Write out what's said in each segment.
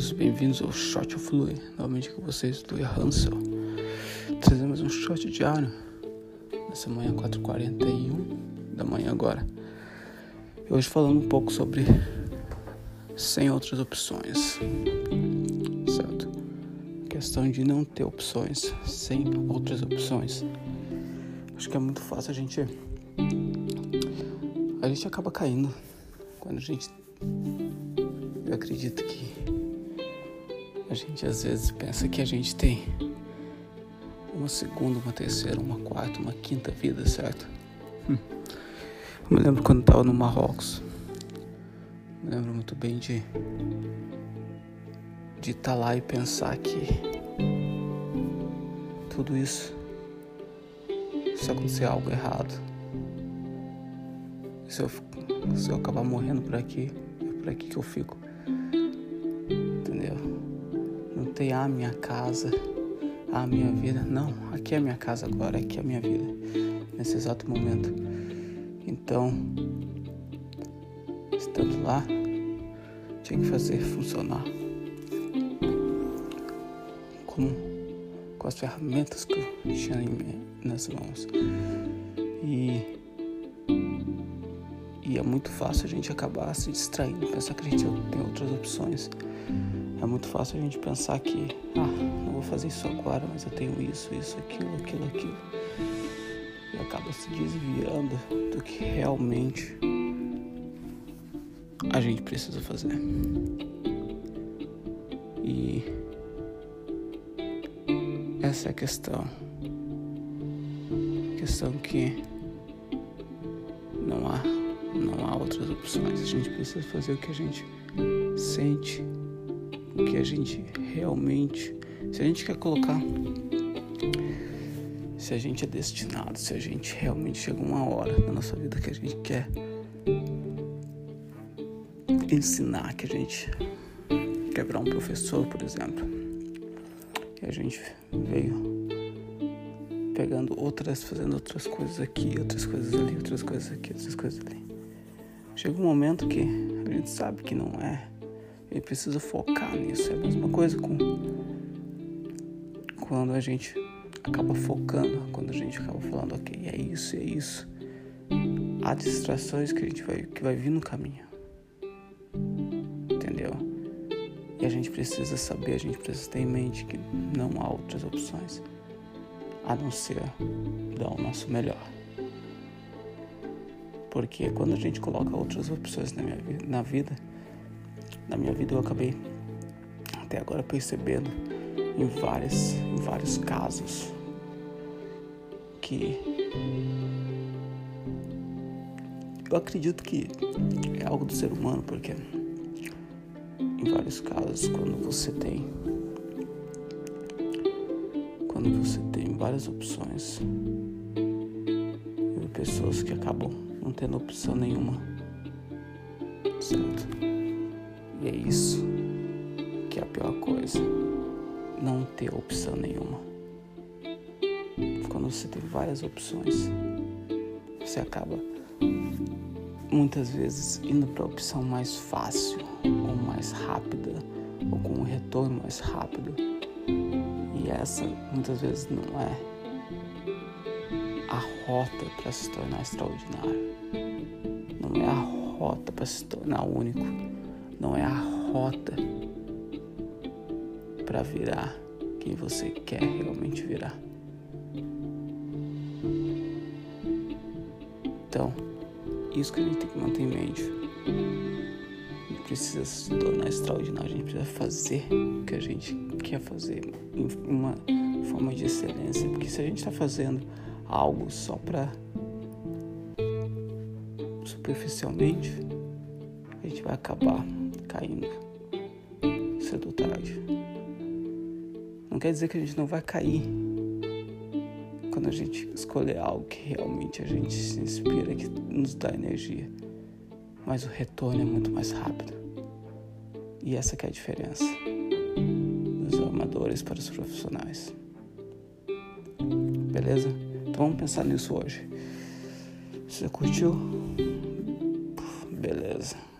bem-vindos, bem-vindos ao Shot of Lui. Novamente com vocês, Lui Hansel. Trazemos um shot diário nessa manhã 4h41 da manhã agora. Hoje falando um pouco sobre sem outras opções. Certo? questão de não ter opções, sem outras opções. Acho que é muito fácil a gente a gente acaba caindo quando a gente eu acredito que a gente às vezes pensa que a gente tem uma segunda, uma terceira, uma quarta, uma quinta vida, certo? Hum. Eu me lembro quando estava no Marrocos. Me lembro muito bem de de estar tá lá e pensar que tudo isso se acontecer algo errado, se eu, se eu acabar morrendo por aqui, é por aqui que eu fico tem a minha casa, a minha vida. Não, aqui é a minha casa agora, aqui é a minha vida, nesse exato momento. Então, estando lá, tinha que fazer funcionar. Com, com as ferramentas que eu tinha nas mãos. E, e é muito fácil a gente acabar se distraindo, pensar que a gente tem outras opções. É muito fácil a gente pensar que, ah, não vou fazer isso agora, mas eu tenho isso, isso, aquilo, aquilo, aquilo. E acaba se desviando do que realmente a gente precisa fazer. E essa é a questão. A questão que não há, não há outras opções. A gente precisa fazer o que a gente sente o que a gente realmente, se a gente quer colocar, se a gente é destinado, se a gente realmente chega uma hora na nossa vida que a gente quer ensinar, que a gente quer virar um professor, por exemplo, e a gente veio pegando outras, fazendo outras coisas aqui, outras coisas ali, outras coisas aqui, outras coisas ali. Chega um momento que a gente sabe que não é ele precisa focar nisso. É a mesma coisa com quando a gente acaba focando, quando a gente acaba falando, ok, é isso, é isso. Há distrações que a gente vai, que vai vir no caminho. Entendeu? E a gente precisa saber, a gente precisa ter em mente que não há outras opções a não ser dar o nosso melhor. Porque quando a gente coloca outras opções na, minha, na vida, na minha vida eu acabei até agora percebendo em, várias, em vários casos que eu acredito que é algo do ser humano, porque em vários casos quando você tem quando você tem várias opções pessoas que acabam não tendo opção nenhuma certo e é isso que é a pior coisa. Não ter opção nenhuma. Quando você tem várias opções, você acaba muitas vezes indo para a opção mais fácil, ou mais rápida, ou com um retorno mais rápido. E essa muitas vezes não é a rota para se tornar extraordinário. Não é a rota para se tornar único não é a rota para virar quem você quer realmente virar. Então, isso que a gente tem que manter em mente. Precisa se tornar extraordinário, a gente precisa fazer o que a gente quer fazer em uma forma de excelência. Porque se a gente está fazendo algo só para superficialmente, a gente vai acabar caindo cedo ou tarde. Não quer dizer que a gente não vai cair quando a gente escolher algo que realmente a gente se inspira, que nos dá energia. Mas o retorno é muito mais rápido. E essa é a diferença dos amadores para os profissionais. Beleza? Então vamos pensar nisso hoje. Você curtiu? Beleza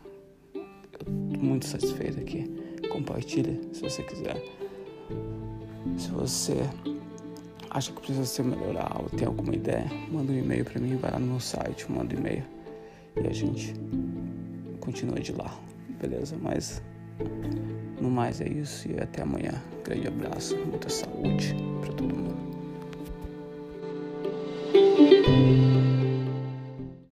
muito satisfeito aqui compartilha se você quiser. Se você acha que precisa se melhorar ou tem alguma ideia, manda um e-mail para mim, vai lá no meu site, manda um e-mail e a gente continua de lá, beleza? Mas no mais é isso e até amanhã. Grande abraço, muita saúde para todo mundo.